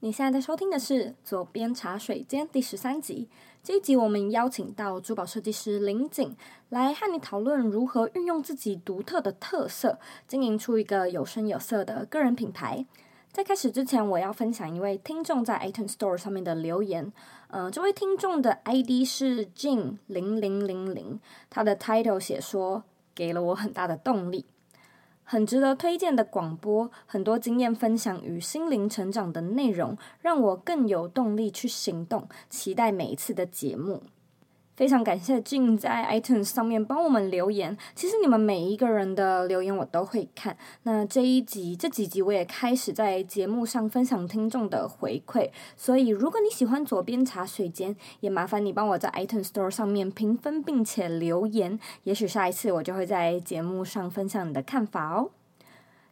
你现在在收听的是《左边茶水间》第十三集。这一集我们邀请到珠宝设计师林景来和你讨论如何运用自己独特的特色，经营出一个有声有色的个人品牌。在开始之前，我要分享一位听众在 iTunes Store 上面的留言。嗯、这位听众的 ID 是 Jin 零零零零，他的 title 写说，给了我很大的动力。很值得推荐的广播，很多经验分享与心灵成长的内容，让我更有动力去行动。期待每一次的节目。非常感谢 Jin 在 iTunes 上面帮我们留言。其实你们每一个人的留言我都会看。那这一集、这几集我也开始在节目上分享听众的回馈。所以如果你喜欢左边茶水间，也麻烦你帮我在 iTunes Store 上面评分并且留言。也许下一次我就会在节目上分享你的看法哦。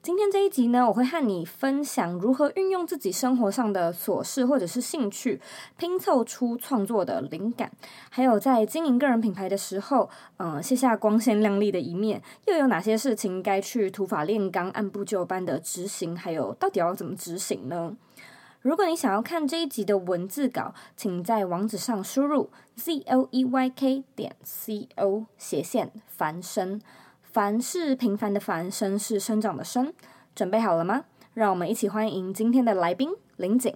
今天这一集呢，我会和你分享如何运用自己生活上的琐事或者是兴趣，拼凑出创作的灵感。还有在经营个人品牌的时候，嗯、卸下光鲜亮丽的一面，又有哪些事情该去土法炼钢、按部就班的执行？还有到底要怎么执行呢？如果你想要看这一集的文字稿，请在网址上输入 z o e y k 点 c o 斜线繁生。凡是平凡的凡，生是生长的生，准备好了吗？让我们一起欢迎今天的来宾林景。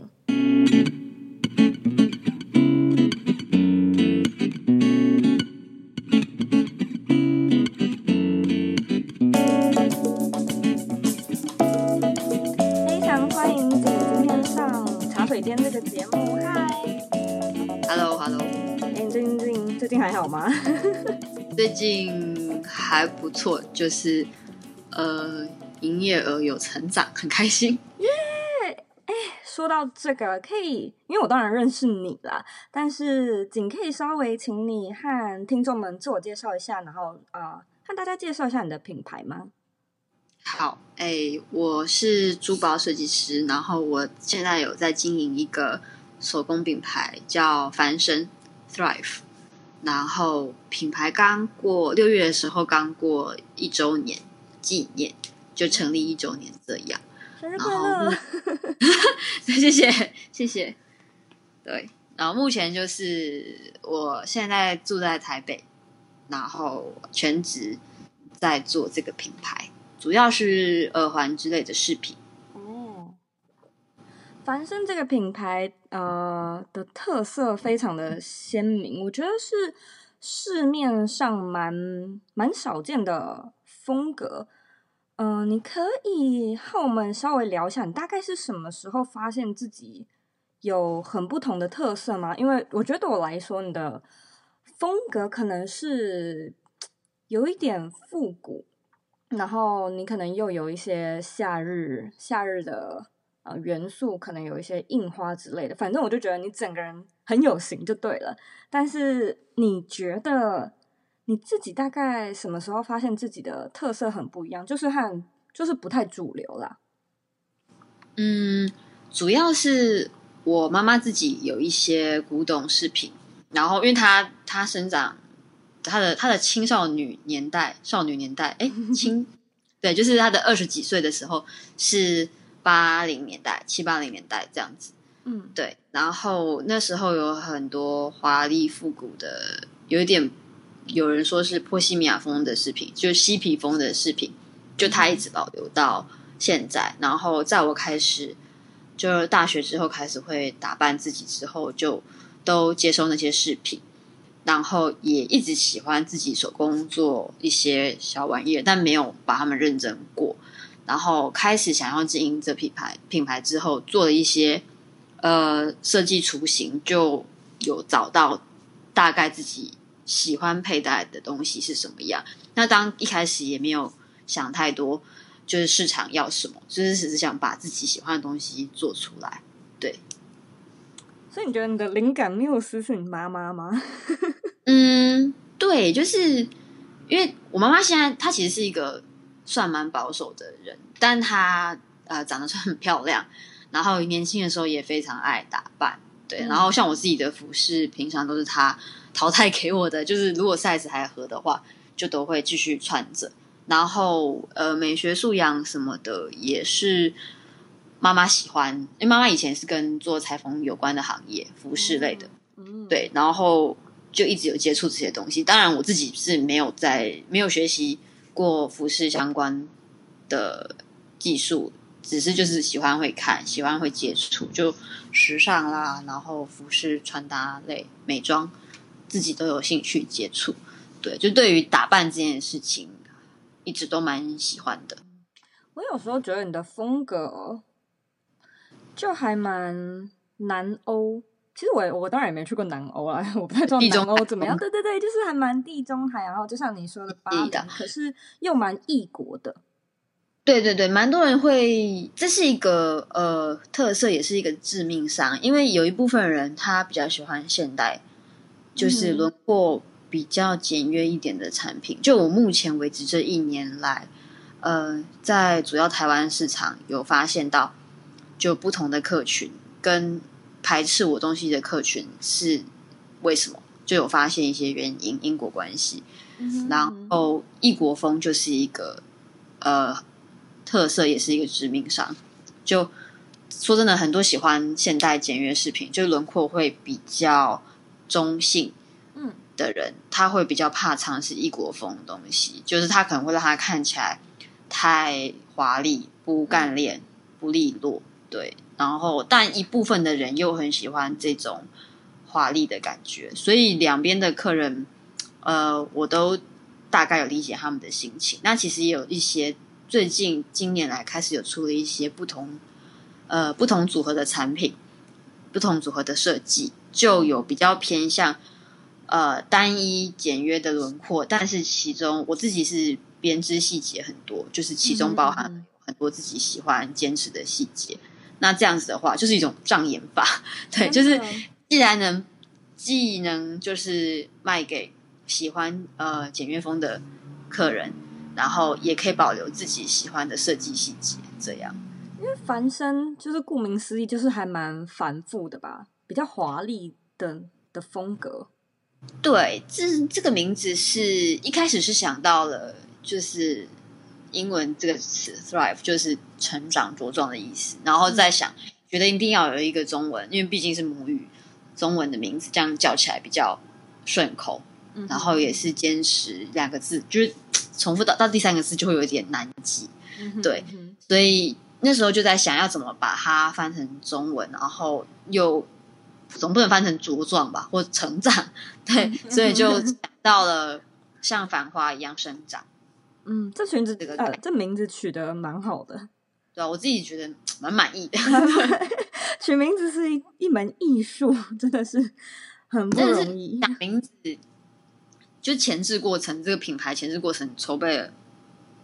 非常欢迎景今天上茶水间这个节目。嗨，Hello，Hello。哎，最近最近还好吗？最近。还不错，就是呃，营业额有成长，很开心。耶！哎，说到这个，可以，因为我当然认识你了，但是仅可以稍微请你和听众们自我介绍一下，然后啊、呃，和大家介绍一下你的品牌吗？好，哎，我是珠宝设计师，然后我现在有在经营一个手工品牌，叫繁生 Thrive。然后品牌刚过六月的时候刚过一周年纪念，就成立一周年这样。生日快乐！谢谢谢谢。对，然后目前就是我现在住在台北，然后全职在做这个品牌，主要是耳环之类的饰品。凡生这个品牌，呃，的特色非常的鲜明，我觉得是市面上蛮蛮少见的风格。嗯、呃，你可以和我们稍微聊一下，你大概是什么时候发现自己有很不同的特色吗？因为我觉得对我来说，你的风格可能是有一点复古，然后你可能又有一些夏日夏日的。元素可能有一些印花之类的，反正我就觉得你整个人很有型就对了。但是你觉得你自己大概什么时候发现自己的特色很不一样？就是和就是不太主流啦。嗯，主要是我妈妈自己有一些古董饰品，然后因为她她生长她的她的青少女年代少女年代，哎，青对，就是她的二十几岁的时候是。八零年代、七八零年代这样子，嗯，对。然后那时候有很多华丽复古的，有一点有人说是波西米亚风的饰品，就是嬉皮风的饰品，就它一直保留到现在。然后在我开始就是大学之后开始会打扮自己之后，就都接收那些饰品，然后也一直喜欢自己手工做一些小玩意儿，但没有把它们认真过。然后开始想要经营这品牌，品牌之后做了一些呃设计雏形，就有找到大概自己喜欢佩戴的东西是什么样。那当一开始也没有想太多，就是市场要什么，就是只是想把自己喜欢的东西做出来。对，所以你觉得你的灵感缪斯是你妈妈吗？嗯，对，就是因为我妈妈现在她其实是一个。算蛮保守的人，但她呃长得算很漂亮，然后年轻的时候也非常爱打扮，对。然后像我自己的服饰，平常都是她淘汰给我的，就是如果 size 还合的话，就都会继续穿着。然后呃美学素养什么的也是妈妈喜欢，因为妈妈以前是跟做裁缝有关的行业，服饰类的，嗯，对，然后就一直有接触这些东西。当然，我自己是没有在没有学习过服饰相关的技术，只是就是喜欢会看，喜欢会接触，就时尚啦，然后服饰穿搭类、美妆，自己都有兴趣接触。对，就对于打扮这件事情，一直都蛮喜欢的。我有时候觉得你的风格。就还蛮南欧，其实我我当然也没去过南欧啊，我不太知道南欧怎么样。对对对，就是还蛮地中海，然后就像你说的巴黎，可是又蛮异国的。对对对，蛮多人会，这是一个呃特色，也是一个致命伤，因为有一部分人他比较喜欢现代，就是轮廓比较简约一点的产品。嗯、就我目前为止这一年来，呃，在主要台湾市场有发现到。就不同的客群跟排斥我东西的客群是为什么？就有发现一些原因，因果关系。嗯、然后异国风就是一个呃特色，也是一个致命伤。就说真的，很多喜欢现代简约饰品，就轮廓会比较中性，嗯的人，他会比较怕尝试异国风的东西，就是他可能会让他看起来太华丽、不干练、不利落。对，然后但一部分的人又很喜欢这种华丽的感觉，所以两边的客人，呃，我都大概有理解他们的心情。那其实也有一些最近今年来开始有出了一些不同，呃，不同组合的产品，不同组合的设计，就有比较偏向呃单一简约的轮廓，但是其中我自己是编织细节很多，就是其中包含很多自己喜欢坚持的细节。那这样子的话，就是一种障眼法，对，就是既然能既能就是卖给喜欢呃简约风的客人，然后也可以保留自己喜欢的设计细节，这样。因为繁生就是顾名思义，就是还蛮繁复的吧，比较华丽的的风格。对，这这个名字是一开始是想到了，就是。英文这个词 thrive 就是成长茁壮的意思，然后再想、嗯、觉得一定要有一个中文，因为毕竟是母语，中文的名字这样叫起来比较顺口，嗯、然后也是坚持两个字，就是重复到到第三个字就会有点难记，嗯、对，嗯、所以那时候就在想要怎么把它翻成中文，然后又总不能翻成茁壮吧，或成长，对，嗯、所以就想 到了像繁花一样生长。嗯，这裙子这个、呃，这名字取得蛮好的，对啊，我自己觉得蛮满意的。取名字是一一门艺术，真的是很不容易。想名字就前置过程，这个品牌前置过程筹备了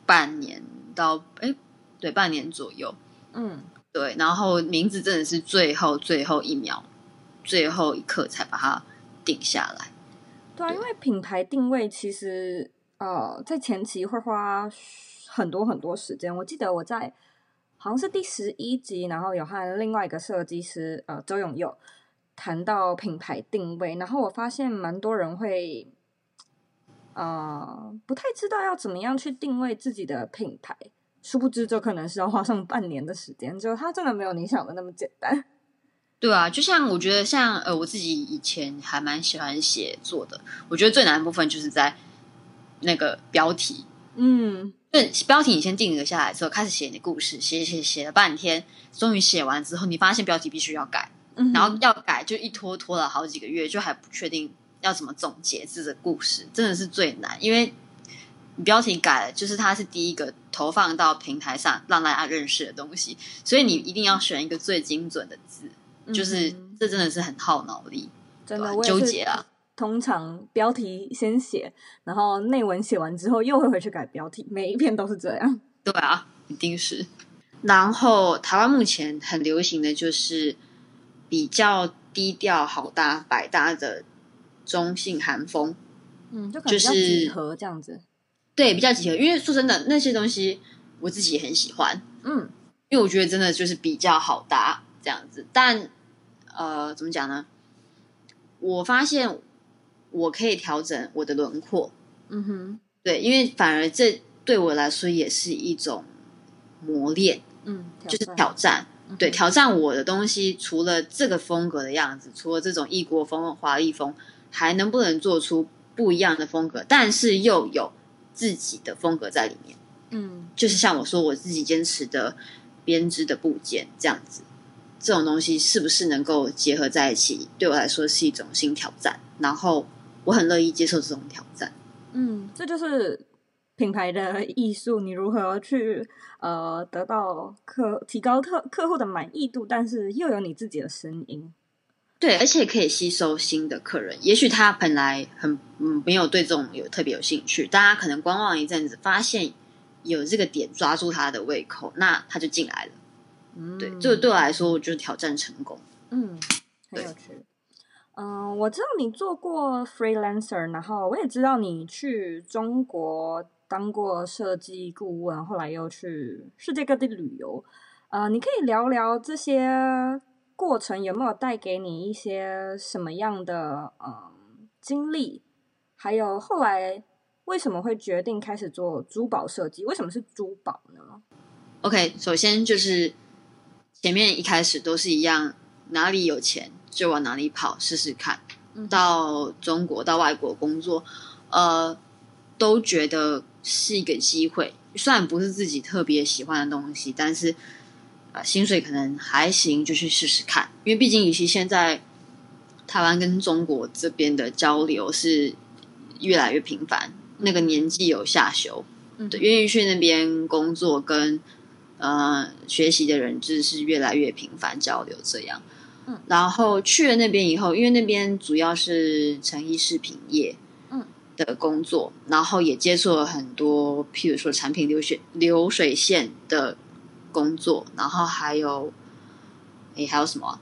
半年到哎，对，半年左右。嗯，对，然后名字真的是最后最后一秒、最后一刻才把它定下来。对啊，对，因为品牌定位其实。呃，在前期会花很多很多时间。我记得我在好像是第十一集，然后有和另外一个设计师呃周永佑谈到品牌定位，然后我发现蛮多人会呃不太知道要怎么样去定位自己的品牌，殊不知就可能是要花上半年的时间，就它真的没有你想的那么简单。对啊，就像我觉得像呃我自己以前还蛮喜欢写作的，我觉得最难的部分就是在。那个标题，嗯，对，标题你先定格下来之后，开始写你的故事，写写写了半天，终于写完之后，你发现标题必须要改，嗯、然后要改就一拖拖了好几个月，就还不确定要怎么总结这个故事，真的是最难，因为标题改了，就是它是第一个投放到平台上让大家认识的东西，所以你一定要选一个最精准的字，就是这真的是很耗脑力，真的纠结啊。通常标题先写，然后内文写完之后又会回去改标题，每一篇都是这样。对啊，一定是。然后台湾目前很流行的就是比较低调、好搭、百搭的中性韩风，嗯，就可能比较几何这样子。对，比较几何，因为说真的，那些东西我自己也很喜欢，嗯，因为我觉得真的就是比较好搭这样子。但呃，怎么讲呢？我发现。我可以调整我的轮廓，嗯哼，对，因为反而这对我来说也是一种磨练，嗯，就是挑战。对，挑战我的东西，除了这个风格的样子，除了这种异国风、华丽风，还能不能做出不一样的风格？但是又有自己的风格在里面。嗯，就是像我说，我自己坚持的编织的部件这样子，这种东西是不是能够结合在一起？对我来说是一种新挑战，然后我很乐意接受这种挑战。嗯，这就是品牌的艺术，你如何去呃得到客提高客客户的满意度，但是又有你自己的声音。对，而且可以吸收新的客人。也许他本来很嗯没有对这种有特别有兴趣，大家可能观望一阵子，发现有这个点抓住他的胃口，那他就进来了。嗯，对，这个对我来说，我就是挑战成功。嗯，很有趣。嗯、呃，我知道你做过 freelancer，然后我也知道你去中国当过设计顾问，后来又去世界各地旅游。呃，你可以聊聊这些过程有没有带给你一些什么样的嗯经历？还有后来为什么会决定开始做珠宝设计？为什么是珠宝呢？OK，首先就是前面一开始都是一样，哪里有钱。就往哪里跑试试看，到中国到外国工作，呃，都觉得是一个机会。虽然不是自己特别喜欢的东西，但是呃，薪水可能还行，就去试试看。因为毕竟，与其现在台湾跟中国这边的交流是越来越频繁，那个年纪有下修，对，愿意去那边工作跟呃学习的人，就是越来越频繁交流这样。嗯，然后去了那边以后，因为那边主要是成衣饰品业，嗯的工作，嗯，然后也接触了很多，譬如说产品流水流水线的工作，然后还有，诶，还有什么？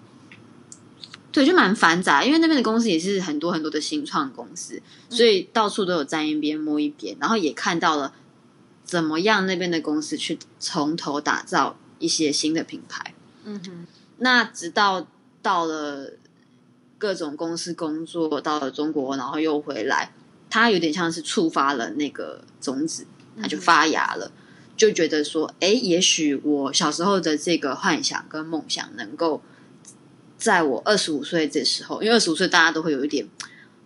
对，就蛮繁杂，因为那边的公司也是很多很多的新创公司，所以到处都有沾一边摸一边，然后也看到了怎么样那边的公司去从头打造一些新的品牌。嗯哼，那直到。到了各种公司工作，到了中国，然后又回来，他有点像是触发了那个种子，他就发芽了，嗯、就觉得说，哎，也许我小时候的这个幻想跟梦想，能够在我二十五岁这时候，因为二十五岁大家都会有一点，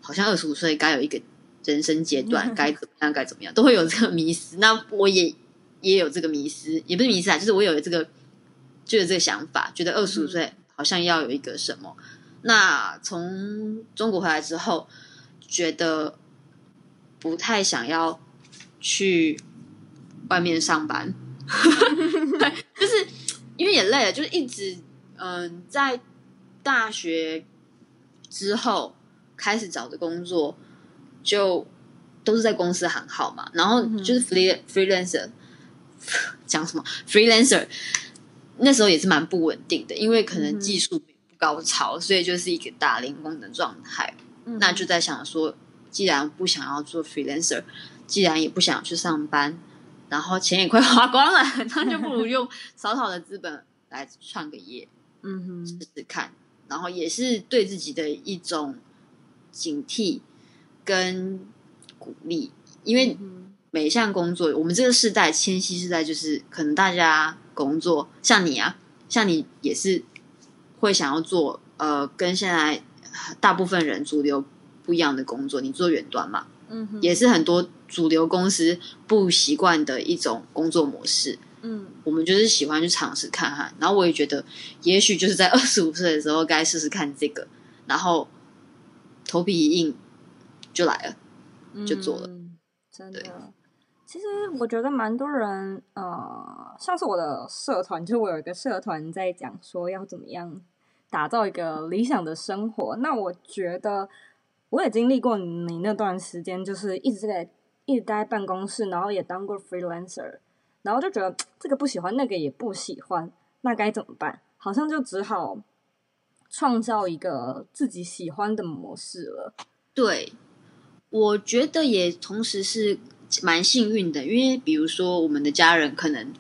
好像二十五岁该有一个人生阶段，该怎么样，该怎么样，都会有这个迷失。那我也也有这个迷失，也不是迷失啊，就是我有这个，就有这个想法，觉得二十五岁。好像要有一个什么？那从中国回来之后，觉得不太想要去外面上班，对就是因为也累了，就是一直嗯，在大学之后开始找的工作，就都是在公司行号嘛，然后就是 free freelancer 讲什么 freelancer。那时候也是蛮不稳定的，因为可能技术不高超，嗯、所以就是一个打零工的状态。嗯、那就在想说，既然不想要做 freelancer，既然也不想去上班，然后钱也快花光了，那就不如用少少的资本来创个业，嗯哼，试试看。然后也是对自己的一种警惕跟鼓励，因为每一项工作，我们这个世代，千禧世代，就是可能大家。工作像你啊，像你也是会想要做呃，跟现在大部分人主流不一样的工作。你做远端嘛，也是很多主流公司不习惯的一种工作模式。嗯，我们就是喜欢去尝试看看。然后我也觉得，也许就是在二十五岁的时候该试试看这个，然后头皮一硬就来了，就做了，嗯、真的。其实我觉得蛮多人，呃，像是我的社团，就是我有一个社团在讲说要怎么样打造一个理想的生活。那我觉得我也经历过你那段时间，就是一直在一直待办公室，然后也当过 freelancer，然后就觉得这个不喜欢，那个也不喜欢，那该怎么办？好像就只好创造一个自己喜欢的模式了。对，我觉得也同时是。蛮幸运的，因为比如说我们的家人可能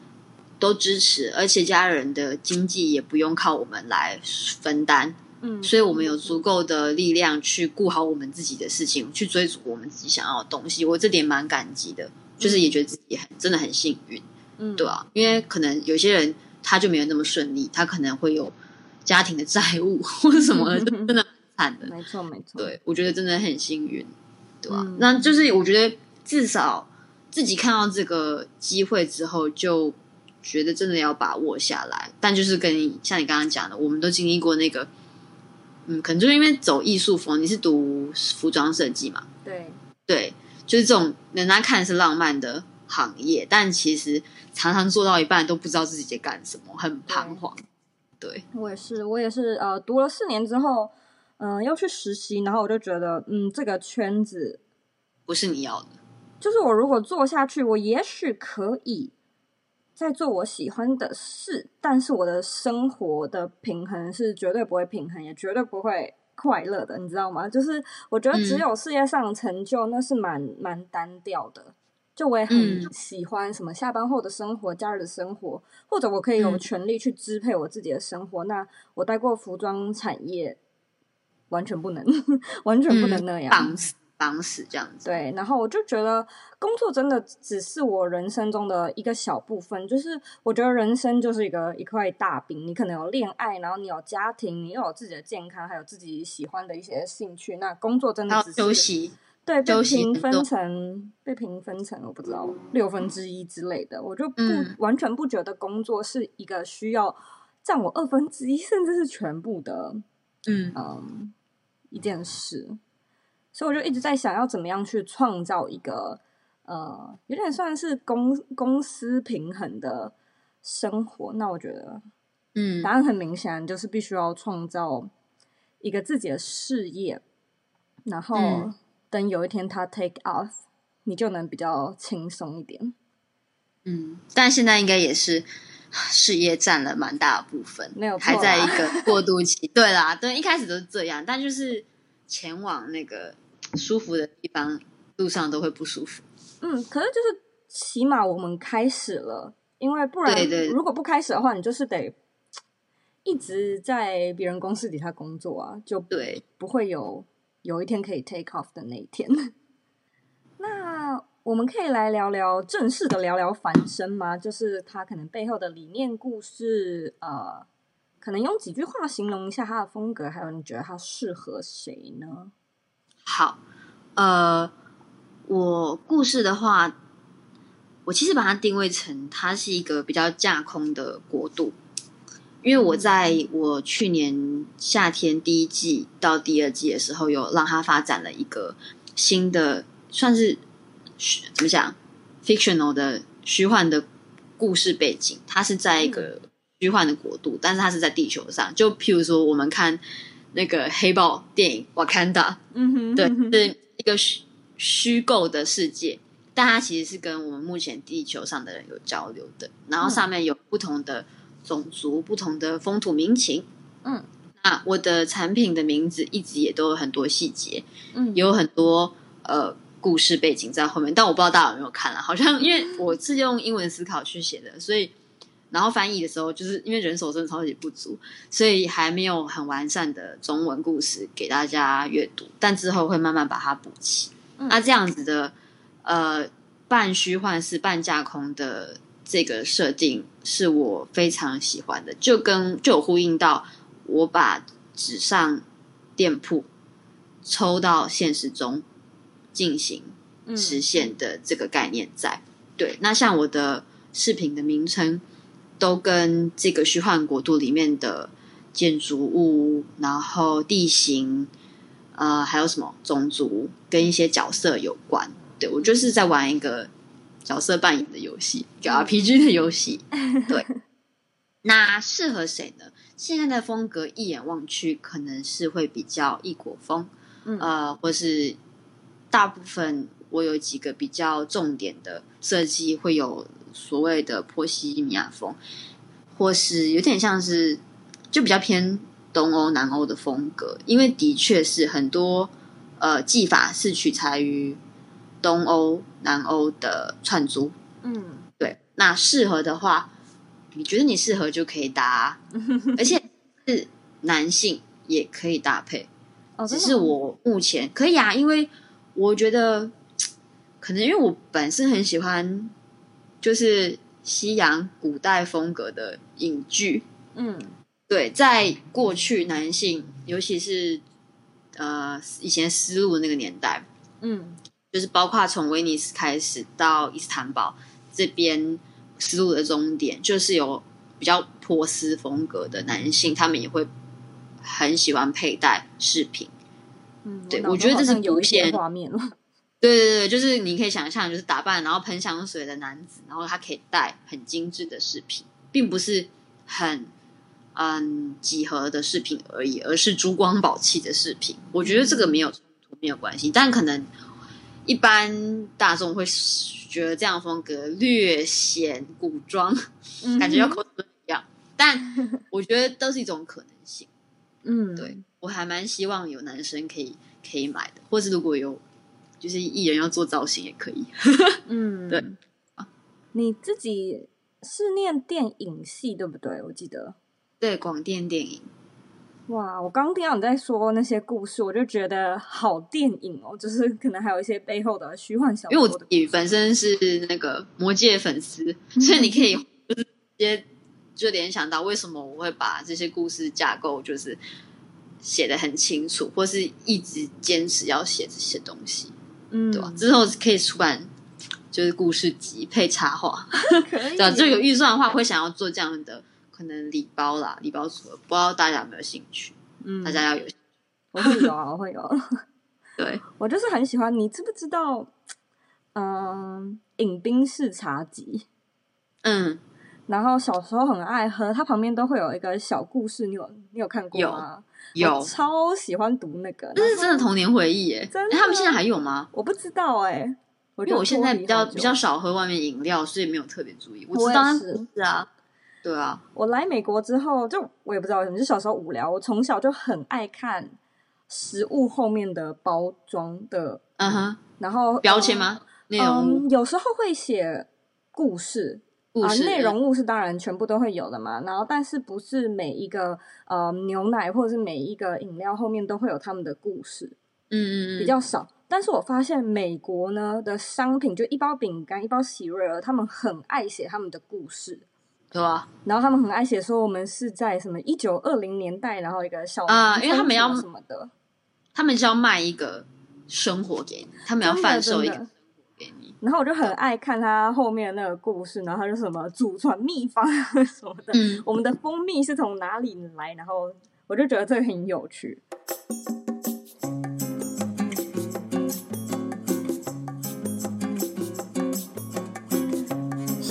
都支持，而且家人的经济也不用靠我们来分担，嗯，所以我们有足够的力量去顾好我们自己的事情，去追逐我们自己想要的东西。我这点蛮感激的，就是也觉得自己很真的很幸运，嗯，对啊，因为可能有些人他就没有那么顺利，他可能会有家庭的债务或者什么 真的很惨的。没错，没错。对，我觉得真的很幸运，对吧？嗯、那就是我觉得至少自己看到这个机会之后，就觉得真的要把握下来。但就是跟你像你刚刚讲的，我们都经历过那个，嗯，可能就是因为走艺术风，你是读服装设计嘛？对，对，就是这种人家看是浪漫的行业，但其实常常做到一半都不知道自己在干什么，很彷徨。对，对我也是，我也是，呃，读了四年之后，嗯、呃，要去实习，然后我就觉得，嗯，这个圈子不是你要的。就是我如果做下去，我也许可以再做我喜欢的事，但是我的生活的平衡是绝对不会平衡，也绝对不会快乐的，你知道吗？就是我觉得只有事业上的成就，嗯、那是蛮蛮单调的。就我也很喜欢什么下班后的生活、假日的生活，或者我可以有权利去支配我自己的生活。嗯、那我待过服装产业，完全不能，完全不能那样绑死这样子。对，然后我就觉得工作真的只是我人生中的一个小部分。就是我觉得人生就是一个一块大饼，你可能有恋爱，然后你有家庭，你又有自己的健康，还有自己喜欢的一些兴趣。那工作真的只是休息。对，被平分成被平分成，我不知道六分之一之类的，我就不、嗯、完全不觉得工作是一个需要占我二分之一，甚至是全部的，嗯嗯，一件事。所以我就一直在想要怎么样去创造一个呃，有点算是公公司平衡的生活。那我觉得，嗯，答案很明显，就是必须要创造一个自己的事业，然后。嗯等有一天他 take off，你就能比较轻松一点。嗯，但现在应该也是事业占了蛮大的部分，没有还在一个过渡期。对啦，对，一开始都是这样，但就是前往那个舒服的地方，路上都会不舒服。嗯，可是就是起码我们开始了，因为不然对对如果不开始的话，你就是得一直在别人公司底下工作啊，就对，不会有。有一天可以 take off 的那一天，那我们可以来聊聊正式的聊聊繁生吗？就是他可能背后的理念故事，呃，可能用几句话形容一下他的风格，还有你觉得他适合谁呢？好，呃，我故事的话，我其实把它定位成它是一个比较架空的国度。因为我在我去年夏天第一季到第二季的时候，有让它发展了一个新的，算是怎么讲，fictional 的虚幻的故事背景。它是在一个虚幻的国度，但是它是在地球上。就譬如说，我们看那个黑豹电影《瓦坎达》，嗯哼，对，是一个虚虚构的世界，但它其实是跟我们目前地球上的人有交流的。然后上面有不同的。种族不同的风土民情，嗯，那我的产品的名字一直也都有很多细节，嗯，有很多呃故事背景在后面，但我不知道大家有没有看了，好像因为我是用英文思考去写的，所以然后翻译的时候，就是因为人手真的超级不足，所以还没有很完善的中文故事给大家阅读，但之后会慢慢把它补齐。嗯，那这样子的呃半虚幻是半架空的。这个设定是我非常喜欢的，就跟就有呼应到我把纸上店铺抽到现实中进行实现的这个概念在。嗯、对，那像我的视频的名称都跟这个虚幻国度里面的建筑物、然后地形，呃，还有什么种族跟一些角色有关。对，我就是在玩一个。角色扮演的游戏，叫 RPG 的游戏，对。那适合谁呢？现在的风格一眼望去，可能是会比较异国风，嗯、呃，或是大部分我有几个比较重点的设计，会有所谓的波西米亚风，或是有点像是就比较偏东欧、南欧的风格，因为的确是很多呃技法是取材于。东欧、南欧的串珠，嗯，对，那适合的话，你觉得你适合就可以搭，而且是男性也可以搭配。哦，只是我目前可以啊，因为我觉得 可能因为我本身很喜欢，就是西洋古代风格的影剧。嗯，对，在过去男性，尤其是呃以前丝路的那个年代，嗯，就是包括从威尼斯开始到伊斯坦堡这边丝路的终点，就是有比较波斯风格的男性，他们也会很喜欢佩戴饰品。嗯，对，我觉得这是有一些画面了。对对对，就是你可以想象，就是打扮然后喷香水的男子，然后他可以戴很精致的饰品，并不是很嗯几何的饰品而已，而是珠光宝气的饰品。我觉得这个没有冲突，没有关系，但可能一般大众会觉得这样风格略显古装，嗯、感觉要口水一样。但我觉得都是一种可能性。嗯，对，我还蛮希望有男生可以可以买的，或是如果有。就是艺人要做造型也可以，嗯，对。你自己是念电影系对不对？我记得，对，广电电影。哇，我刚听到你在说那些故事，我就觉得好电影哦，就是可能还有一些背后的虚幻小说。因为我自己本身是那个魔戒粉丝，所以你可以就是直接就联想到为什么我会把这些故事架构就是写的很清楚，或是一直坚持要写这些东西。嗯，对吧？之后可以出版，就是故事集配插画。对吧？就有预算的话，会想要做这样的可能礼包啦，礼包组合，不知道大家有没有兴趣？嗯，大家要有我会有啊，我会有。对，我就是很喜欢。你知不知道？嗯，饮冰式茶集。嗯，然后小时候很爱喝，它旁边都会有一个小故事，你有你有看过吗？有，超喜欢读那个，那是真的童年回忆耶！真的，他们现在还有吗？我不知道哎，因为我现在比较比较少喝外面饮料，所以没有特别注意。我知道是是啊，对啊。我来美国之后，就我也不知道为什么，就小时候无聊，我从小就很爱看食物后面的包装的，嗯哼，然后标签吗？内容，有时候会写故事。啊，内容物是当然全部都会有的嘛，然后但是不是每一个呃牛奶或者是每一个饮料后面都会有他们的故事，嗯比较少。但是我发现美国呢的商品，就一包饼干、一包喜瑞尔，他们很爱写他们的故事，对啊。然后他们很爱写说我们是在什么一九二零年代，然后一个小啊，因为他们要什么的，他们是要卖一个生活给你，他们要贩售一个。然后我就很爱看他后面的那个故事，然后他就什么祖传秘方什么的，嗯，我们的蜂蜜是从哪里来？然后我就觉得这个很有趣。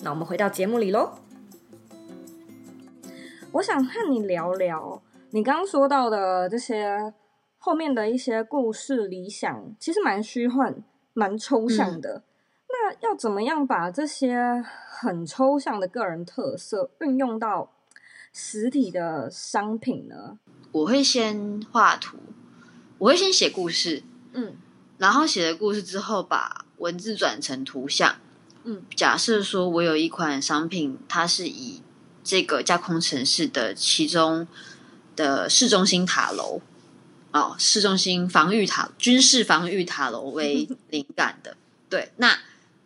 那我们回到节目里喽。我想和你聊聊你刚刚说到的这些后面的一些故事理想，其实蛮虚幻、蛮抽象的。嗯。那要怎么样把这些很抽象的个人特色运用到实体的商品呢？我会先画图，我会先写故事，嗯，然后写了故事之后，把文字转成图像。嗯，假设说我有一款商品，它是以这个架空城市的其中的市中心塔楼哦，市中心防御塔、军事防御塔楼为灵感的。对，那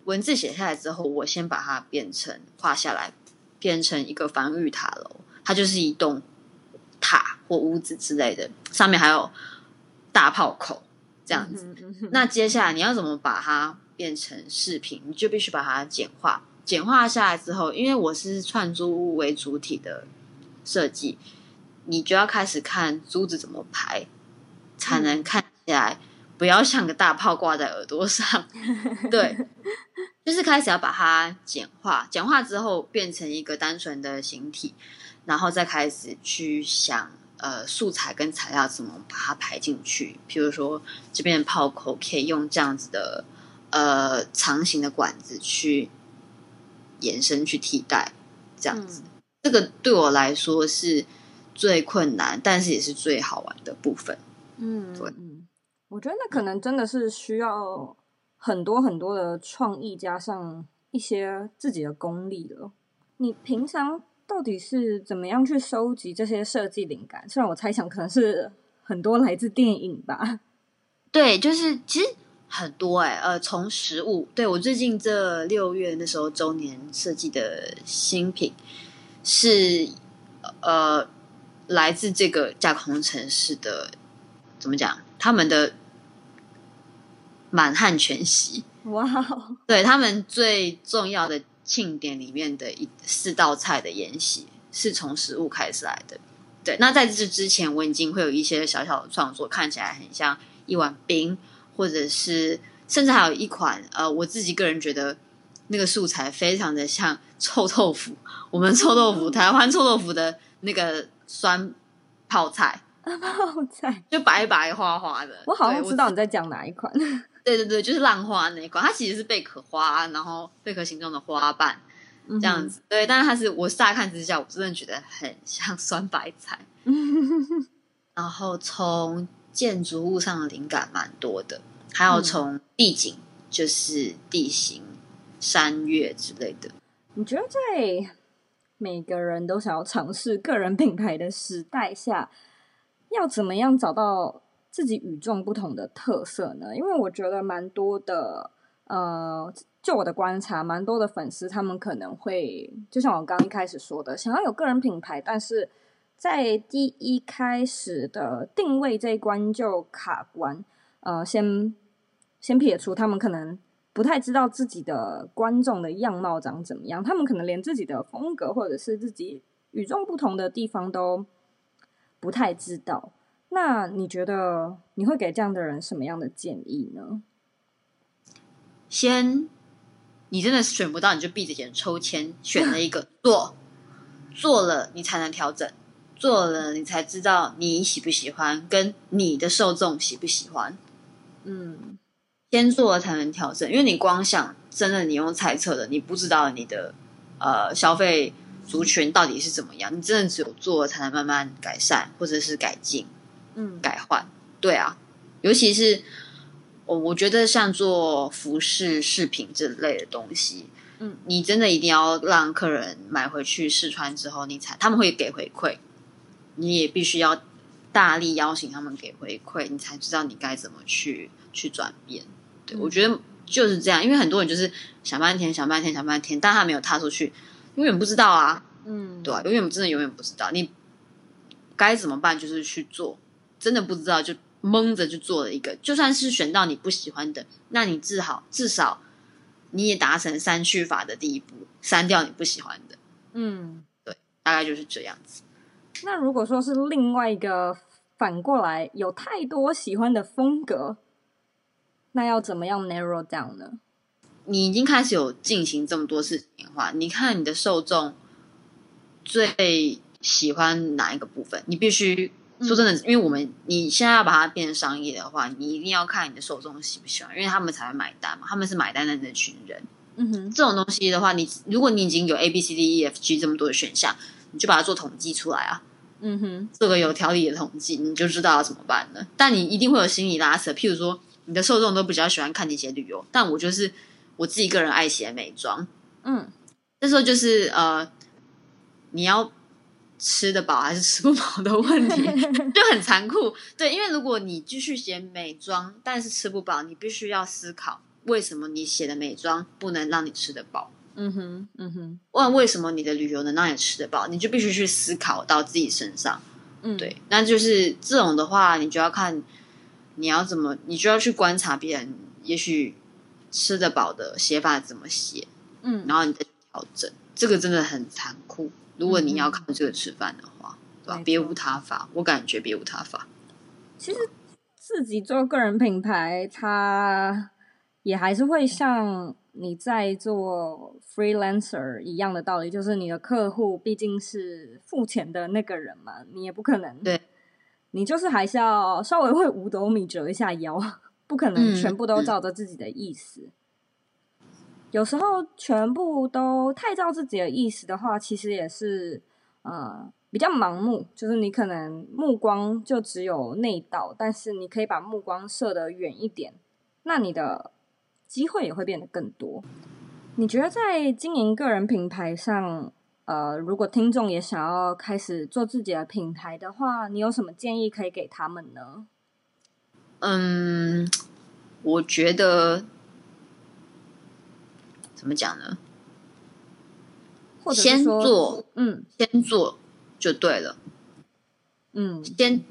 文字写下来之后，我先把它变成画下来，变成一个防御塔楼，它就是一栋塔或屋子之类的，上面还有大炮口这样子。那接下来你要怎么把它变成饰品，你就必须把它简化。简化下来之后，因为我是串珠物为主体的设计，你就要开始看珠子怎么排，才能看起来不要像个大炮挂在耳朵上。对，就是开始要把它简化。简化之后变成一个单纯的形体，然后再开始去想，呃，素材跟材料怎么把它排进去。譬如说，这边的炮口可以用这样子的。呃，长形的管子去延伸去替代，这样子。嗯、这个对我来说是最困难，但是也是最好玩的部分。嗯，对，嗯，我觉得那可能真的是需要很多很多的创意，加上一些自己的功力了。你平常到底是怎么样去收集这些设计灵感？虽然我猜想可能是很多来自电影吧。对，就是其实很多哎、欸，呃，从食物，对，我最近这六月那时候周年设计的新品是呃来自这个架空城市的，怎么讲？他们的满汉全席，哇 Wow，对，他们最重要的。庆典里面的一四道菜的宴席是从食物开始来的，对。那在这之前，我已经会有一些小小的创作，看起来很像一碗冰，或者是甚至还有一款呃，我自己个人觉得那个素材非常的像臭豆腐，我们臭豆腐，台湾臭豆腐的那个酸泡菜，泡菜就白白花花的。我好像知道你在讲哪一款。对对对，就是浪花那一款，它其实是贝壳花，然后贝壳形状的花瓣这样子。嗯、对，但是它是我乍看之下，我真的觉得很像酸白菜。然后从建筑物上的灵感蛮多的，还有从地景，嗯、就是地形、山岳之类的。你觉得在每个人都想要尝试个人品牌的时代下，要怎么样找到自己与众不同的特色呢？因为我觉得蛮多的，呃，就我的观察，蛮多的粉丝他们可能会，就像我刚一开始说的，想要有个人品牌，但是在第一开始的定位这一关就卡关。呃，先先撇除他们可能不太知道自己的观众的样貌长怎么样，他们可能连自己的风格或者是自己与众不同的地方都不太知道。那你觉得你会给这样的人什么样的建议呢？先，你真的是选不到，你就闭着眼抽签，选了一个做，做了你才能调整，做了你才知道你喜不喜欢，跟你的受众喜不喜欢。嗯，先做了才能调整，因为你光想真的你用猜测的，你不知道你的呃消费族群到底是怎么样，你真的只有做了才能慢慢改善或者是改进。嗯，改换，对啊，尤其是我，我觉得像做服饰饰品这类的东西，嗯，你真的一定要让客人买回去试穿之后，你才他们会给回馈，你也必须要大力邀请他们给回馈，你才知道你该怎么去去转变。对，嗯，我觉得就是这样，因为很多人就是想半天想半天想半天，但他没有踏出去，永远不知道啊，嗯，对啊，永远真的永远不知道，你该怎么办？就是去做。真的不知道，就蒙着就做了一个。就算是选到你不喜欢的，那你至少至少你也达成删去法的第一步，删掉你不喜欢的。嗯，对，大概就是这样子。那如果说是另外一个反过来，有太多喜欢的风格，那要怎么样 narrow down 呢？你已经开始有进行这么多事情的话，你看你的受众最喜欢哪一个部分，你必须。说真的，因为我们你现在要把它变成商业的话，你一定要看你的受众喜不喜欢，因为他们才会买单嘛，他们是买单的那群人。嗯哼，这种东西的话，你如果你已经有 A B C D E F G 这么多的选项，你就把它做统计出来啊。嗯哼，做个有条理的统计，你就知道要怎么办了。但你一定会有心理拉扯，譬如说你的受众都比较喜欢看你写旅游，但我就是我自己个人爱写美妆。嗯，这时候就是呃，你要。吃得饱还是吃不饱的问题 就很残酷，对，因为如果你继续写美妆，但是吃不饱，你必须要思考为什么你写的美妆不能让你吃得饱。嗯哼，嗯哼，问为什么你的旅游能让你吃得饱，你就必须去思考到自己身上。嗯，对，那就是这种的话，你就要看你要怎么，你就要去观察别人，也许吃得饱的写法怎么写，嗯，然后你再调整，这个真的很残酷。如果你要靠这个吃饭的话，嗯、对吧？别无他法，我感觉别无他法。其实自己做个人品牌，它也还是会像你在做 freelancer 一样的道理，就是你的客户毕竟是付钱的那个人嘛，你也不可能，对，你就是还是要稍微会五斗米折一下腰，不可能全部都照着自己的意思。嗯嗯、有时候全部都太照自己的意思的话，其实也是呃比较盲目。就是你可能目光就只有内道，但是你可以把目光射得远一点，那你的机会也会变得更多。你觉得在经营个人品牌上，呃，如果听众也想要开始做自己的品牌的话，你有什么建议可以给他们呢？嗯，我觉得。怎么讲呢？或者先做，嗯，先做就对了。嗯，先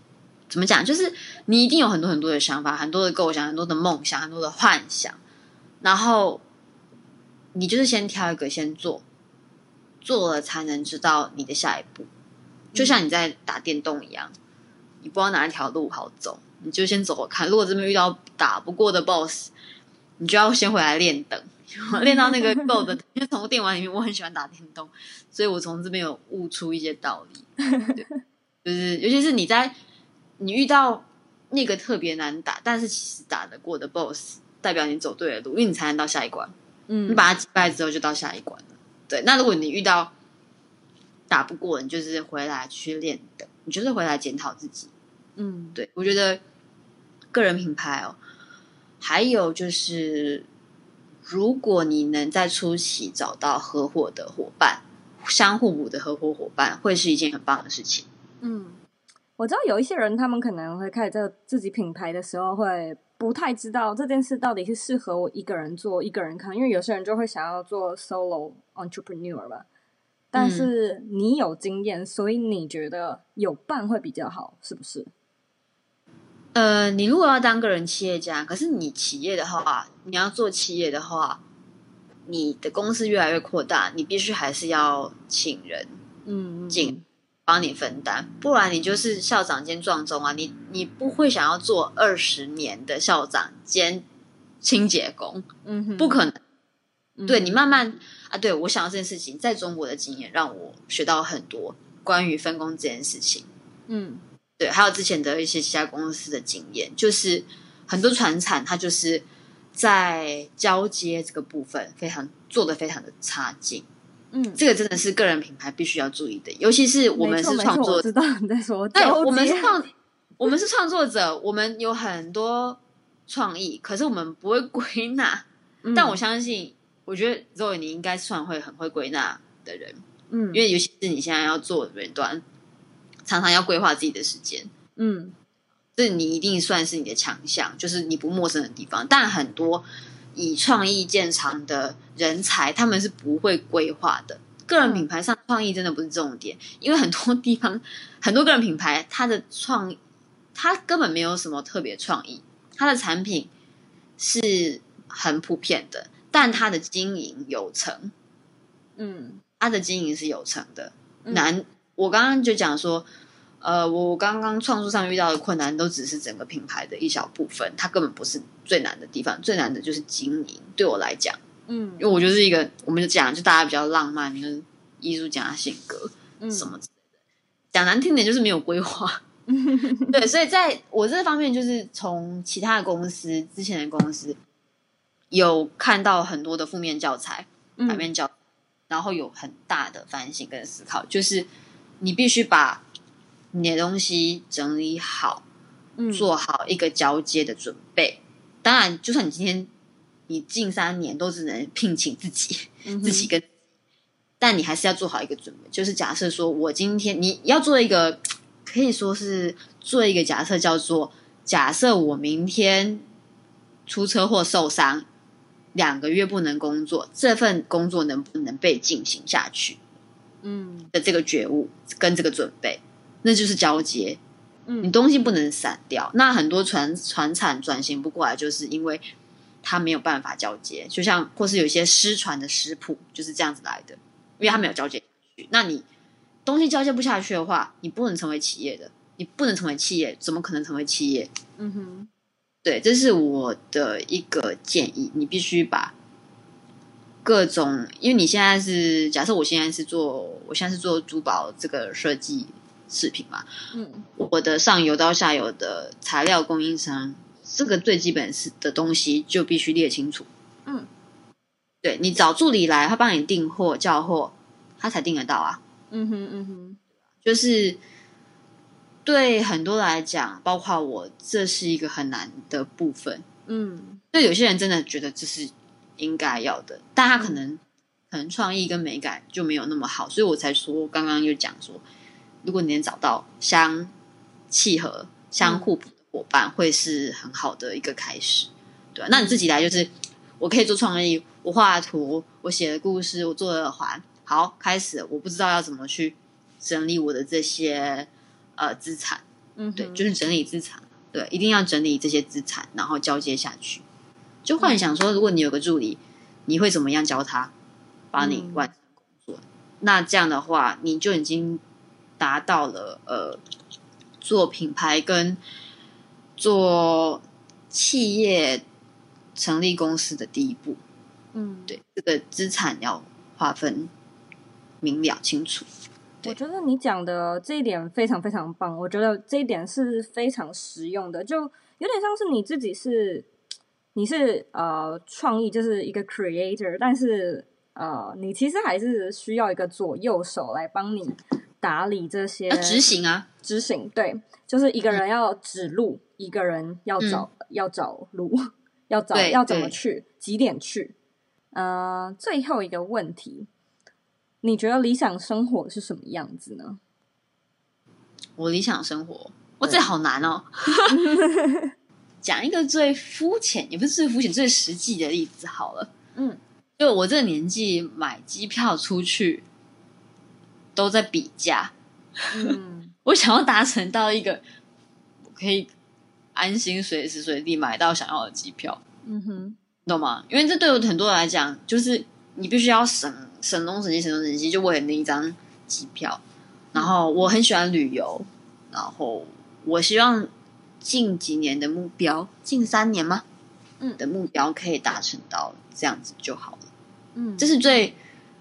怎么讲？就是你一定有很多很多的想法，很多的构想，很多的梦想，很多的幻想。然后你就是先挑一个先做，做了才能知道你的下一步。就像你在打电动一样，你不知道哪一条路好走，你就先走走看。如果这边遇到打不过的 BOSS，你就要先回来练等。练到那个够的，因为从电玩里面，我很喜欢打电动，所以我从这边有悟出一些道理。对，就是尤其是你在你遇到那个特别难打，但是其实打得过的 BOSS，代表你走对了路，因为你才能到下一关。嗯，你把它击败之后，就到下一关了。对，那如果你遇到打不过，你就是回来去练的，你就是回来检讨自己。嗯，对，我觉得个人品牌哦，还有就是。如果你能在初期找到合伙的伙伴，相互补的合伙伙伴，会是一件很棒的事情。嗯，我知道有一些人，他们可能会开始这自己品牌的时候，会不太知道这件事到底是适合我一个人做，一个人看，因为有些人就会想要做 solo entrepreneur 吧。但是你有经验，所以你觉得有伴会比较好，是不是？呃，你如果要当个人企业家，可是你企业的话，你要做企业的话，你的公司越来越扩大，你必须还是要请人，嗯，进帮你分担，不然你就是校长兼撞钟啊！你你不会想要做二十年的校长兼清洁工，嗯哼，不可能。嗯、对你慢慢啊，对我想到这件事情，在中国的经验让我学到很多关于分工这件事情，嗯。对，还有之前的一些其他公司的经验，就是很多船产，它就是在交接这个部分非常做的非常的差劲。嗯，这个真的是个人品牌必须要注意的，尤其是我们是创作者，知道你在说，对，我们是创，我们是创作者，我们有很多创意，可是我们不会归纳。嗯、但我相信，我觉得 Zoe 你应该算会很会归纳的人，嗯，因为尤其是你现在要做远端。常常要规划自己的时间，嗯，这你一定算是你的强项，就是你不陌生的地方。但很多以创意见长的人才，他们是不会规划的。个人品牌上创意真的不是重点，因为很多地方 很多个人品牌，它的创意，它根本没有什么特别创意，它的产品是很普遍的，但它的经营有成，嗯，它的经营是有成的，难。嗯我刚刚就讲说，呃，我刚刚创作上遇到的困难都只是整个品牌的一小部分，它根本不是最难的地方，最难的就是经营。对我来讲，嗯，因为我就是一个，我们就讲，就大家比较浪漫，就是艺术家性格，嗯，什么之类的。讲难听点就是没有规划，对，所以在我这方面，就是从其他的公司之前的公司有看到很多的负面教材、反面教材，嗯，然后有很大的反省跟思考，就是。你必须把你的东西整理好，嗯，做好一个交接的准备。当然，就算你今天你近三年都只能聘请自己，嗯、自己跟，但你还是要做好一个准备。就是假设说我今天你要做一个，可以说是做一个假设，叫做假设我明天出车祸受伤，两个月不能工作，这份工作能不能被进行下去？嗯的这个觉悟跟这个准备，那就是交接。嗯，你东西不能散掉。那很多传传产转型不过来，就是因为他没有办法交接。就像或是有一些失传的食谱就是这样子来的，因为他没有交接。那你东西交接不下去的话，你不能成为企业的，你不能成为企业，怎么可能成为企业？嗯哼，对，这是我的一个建议，你必须把。各种，因为你现在是假设我现在是做，我现在是做珠宝这个设计饰品嘛，嗯，我的上游到下游的材料供应商，这个最基本是的东西就必须列清楚，嗯，对，你找助理来，他帮你订货叫货，他才订得到啊。嗯哼嗯哼，就是对很多来讲，包括我，这是一个很难的部分。嗯，对有些人真的觉得这是应该要的，但他可能、嗯、可能创意跟美感就没有那么好，所以我才说刚刚又讲说，如果你能找到相契合、相互补的伙伴，嗯、会是很好的一个开始。对，那你自己来就是，我可以做创意，我画图，我写的故事，我做的耳环。好，开始，我不知道要怎么去整理我的这些呃资产，嗯，对，就是整理资产，对，一定要整理这些资产，然后交接下去。就幻想说，如果你有个助理，你会怎么样教他，帮你完成工作？嗯、那这样的话，你就已经达到了呃做品牌跟做企业成立公司的第一步。嗯，对，这个资产要划分。明了清楚，我觉得你讲的这一点非常非常棒。我觉得这一点是非常实用的，就有点像是你自己是你是呃创意，就是一个 creator，但是呃你其实还是需要一个左右手来帮你打理这些执行啊，执行对，就是一个人要指路，嗯、一个人要找、嗯、要找路，要找要怎么去几点去。呃，最后一个问题。你觉得理想生活是什么样子呢？我理想生活，我这好难哦。讲一个最肤浅，也不是最肤浅，最实际的例子好了。嗯，就我这个年纪买机票出去，都在比价。嗯，我想要达成到一个，我可以安心随时随地买到想要的机票。嗯哼，懂吗？因为这对我很多人来讲，就是你必须要省。省东省西，省东省西，就为了那一张机票。然后我很喜欢旅游，然后我希望近几年的目标，近三年吗？嗯，的目标可以达成到这样子就好了。嗯，这是最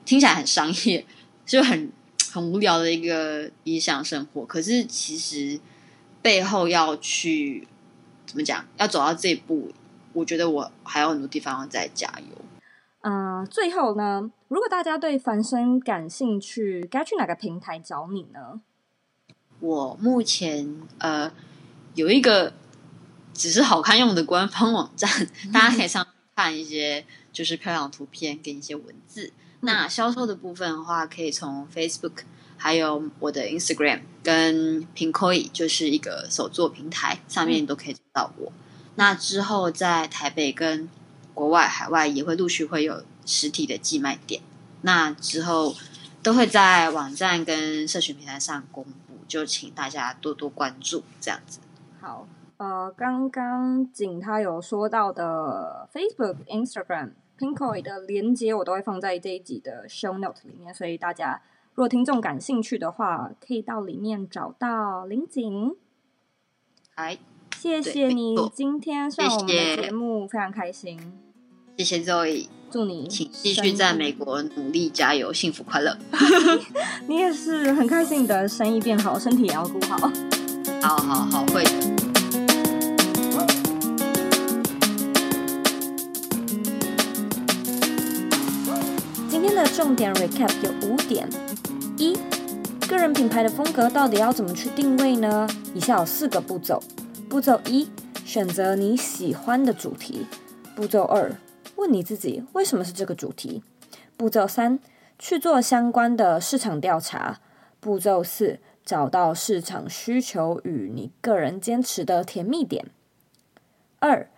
听起来很商业，就很很无聊的一个理想生活。可是其实背后要去怎么讲，要走到这一步，我觉得我还有很多地方要再加油。嗯、呃，最后呢，如果大家对繁生感兴趣，该去哪个平台找你呢？我目前呃有一个只是好看用的官方网站，大家可以上看一些就是漂亮的图片跟一些文字。嗯、那销售的部分的话，可以从 Facebook，还有我的 Instagram 跟 Pinkoi，就是一个手作平台上面都可以找到我。嗯、那之后在台北跟国外、海外也会陆续会有实体的寄卖点，那之后都会在网站跟社群平台上公布，就请大家多多关注，这样子。好，呃，刚刚景他有说到的 Facebook、Instagram、Pinkoi 的连接，我都会放在这一集的 Show Note 里面，所以大家如果听众感兴趣的话，可以到里面找到林景。哎，谢谢你今天上我们的节目，非常开心。谢谢 Zoe，祝你请继续在美国努力加油，幸福快乐。你也是很开心，你的生意变好，身体也要顾好。好好好，会的。重点 recap 有五点：一、个人品牌的风格到底要怎么去定位呢？以下有四个步骤。步骤一，选择你喜欢的主题。步骤二。问你自己为什么是这个主题？步骤三，去做相关的市场调查。步骤四，找到市场需求与你个人坚持的甜蜜点。二，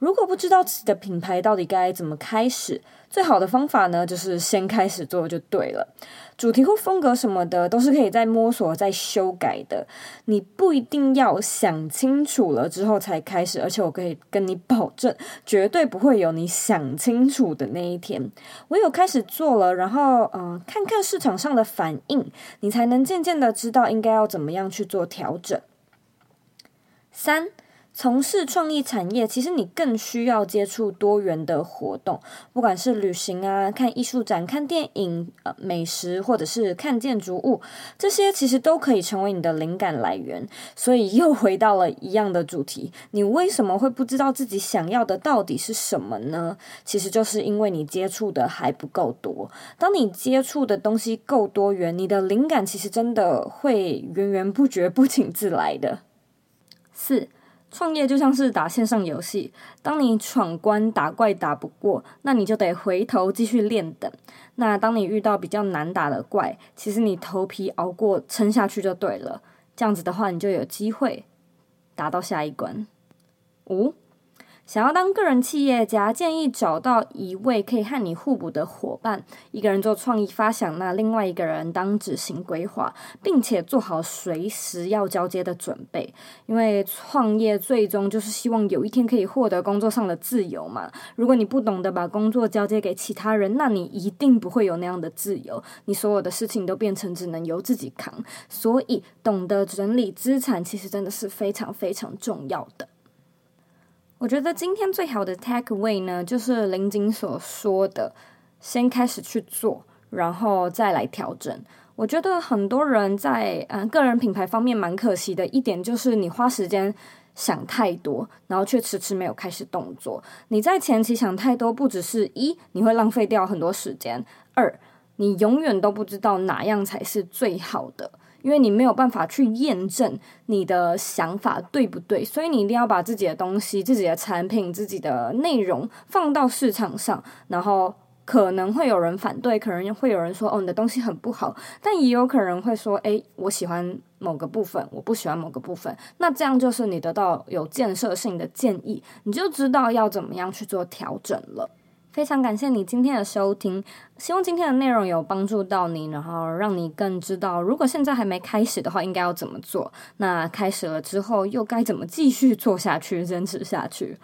如果不知道自己的品牌到底该怎么开始，最好的方法呢，就是先开始做就对了。主题或风格什么的都是可以再摸索、再修改的。你不一定要想清楚了之后才开始，而且我可以跟你保证，绝对不会有你想清楚的那一天。唯有开始做了，然后嗯、看看市场上的反应，你才能渐渐的知道应该要怎么样去做调整。三。从事创意产业，其实你更需要接触多元的活动，不管是旅行啊、看艺术展、看电影、呃美食，或者是看建筑物，这些其实都可以成为你的灵感来源。所以又回到了一样的主题：你为什么会不知道自己想要的到底是什么呢？其实就是因为你接触的还不够多。当你接触的东西够多元，你的灵感其实真的会源源不绝、不请自来的。四。创业就像是打线上游戏，当你闯关打怪打不过，那你就得回头继续练等。那当你遇到比较难打的怪，其实你头皮熬过撑下去就对了。这样子的话，你就有机会打到下一关。五。想要当个人企业家，建议找到一位可以和你互补的伙伴，一个人做创意发想，那另外一个人当执行规划，并且做好随时要交接的准备。因为创业最终就是希望有一天可以获得工作上的自由嘛。如果你不懂得把工作交接给其他人，那你一定不会有那样的自由，你所有的事情都变成只能由自己扛。所以，懂得整理资产，其实真的是非常非常重要的。我觉得今天最好的 takeaway 呢，就是林锦所说的，先开始去做，然后再来调整。我觉得很多人在嗯、呃、个人品牌方面蛮可惜的一点，就是你花时间想太多，然后却迟迟没有开始动作。你在前期想太多，不只是一你会浪费掉很多时间，二你永远都不知道哪样才是最好的。因为你没有办法去验证你的想法对不对，所以你一定要把自己的东西、自己的产品、自己的内容放到市场上，然后可能会有人反对，可能会有人说：“哦，你的东西很不好。”但也有可能会说：“诶，我喜欢某个部分，我不喜欢某个部分。”那这样就是你得到有建设性的建议，你就知道要怎么样去做调整了。非常感谢你今天的收听，希望今天的内容有帮助到你，然后让你更知道，如果现在还没开始的话，应该要怎么做。那开始了之后，又该怎么继续做下去、坚持下去？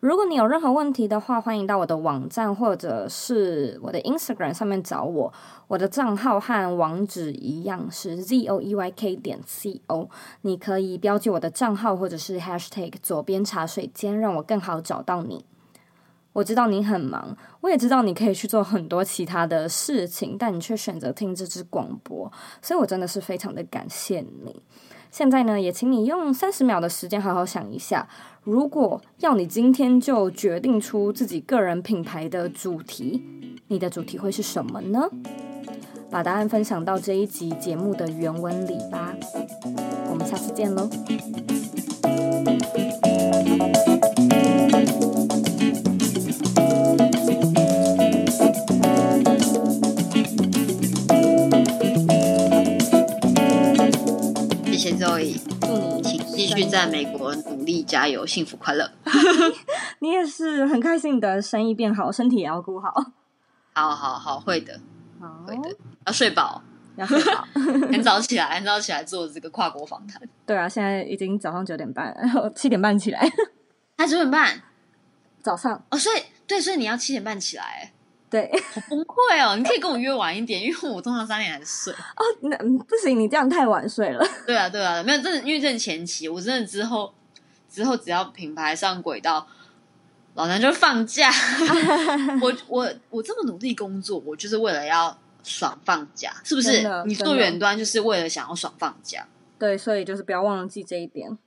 如果你有任何问题的话，欢迎到我的网站或者是我的 Instagram 上面找我。我的账号和网址一样是 z o e y k 点 c o，你可以标记我的账号或者是 Hashtag 左边茶水间，让我更好找到你。我知道你很忙，我也知道你可以去做很多其他的事情，但你却选择听这支广播，所以我真的是非常的感谢你。现在呢，也请你用三十秒的时间好好想一下，如果要你今天就决定出自己个人品牌的主题，你的主题会是什么呢？把答案分享到这一集节目的原文里吧。我们下次见喽。祝你，请继续在美国努力加油，幸福快乐。你也是很开心，你的生意变好，身体也要顾好。好好好，会的，好会的。要睡饱，要睡饱，很早起来，很早起来做这个跨国访谈。对啊，现在已经早上九点半，然后七点半起来。他九点半早上哦，所以对，所以你要七点半起来。对，好崩溃哦！你可以跟我约晚一点，因为我通常三点才睡。哦，那不行，你这样太晚睡了。对啊，对啊，没有，真的，因为这是前期，我真的之后之后只要品牌上轨道，老娘就放假。我我我这么努力工作，我就是为了要爽放假，是不是？你做远端就是为了想要爽放假。对，所以就是不要忘了记这一点。